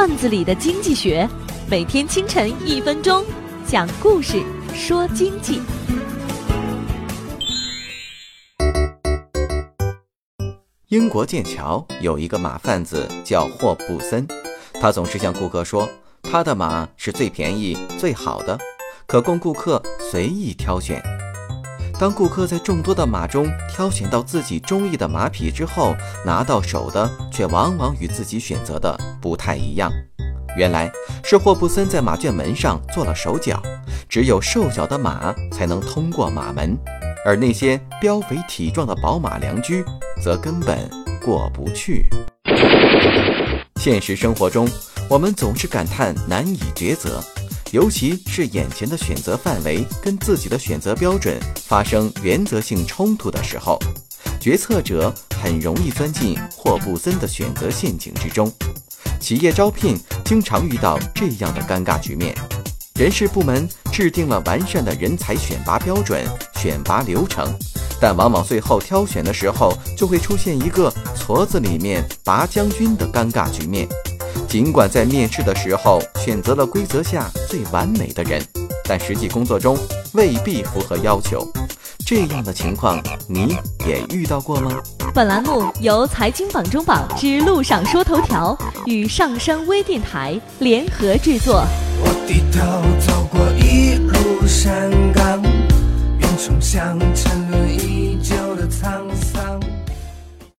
段子里的经济学，每天清晨一分钟，讲故事说经济。英国剑桥有一个马贩子叫霍布森，他总是向顾客说，他的马是最便宜、最好的，可供顾客随意挑选。当顾客在众多的马中挑选到自己中意的马匹之后，拿到手的却往往与自己选择的不太一样。原来是霍布森在马圈门上做了手脚，只有瘦小的马才能通过马门，而那些膘肥体壮的宝马良驹则根本过不去。现实生活中，我们总是感叹难以抉择。尤其是眼前的选择范围跟自己的选择标准发生原则性冲突的时候，决策者很容易钻进霍布森的选择陷阱之中。企业招聘经常遇到这样的尴尬局面：人事部门制定了完善的人才选拔标准、选拔流程，但往往最后挑选的时候，就会出现一个矬子里面拔将军的尴尬局面。尽管在面试的时候选择了规则下最完美的人，但实际工作中未必符合要求。这样的情况你也遇到过吗？本栏目由财经榜中榜之路上说头条与上山微电台联合制作。我低头走过一路山岗，云冲向沉沦已久的沧桑。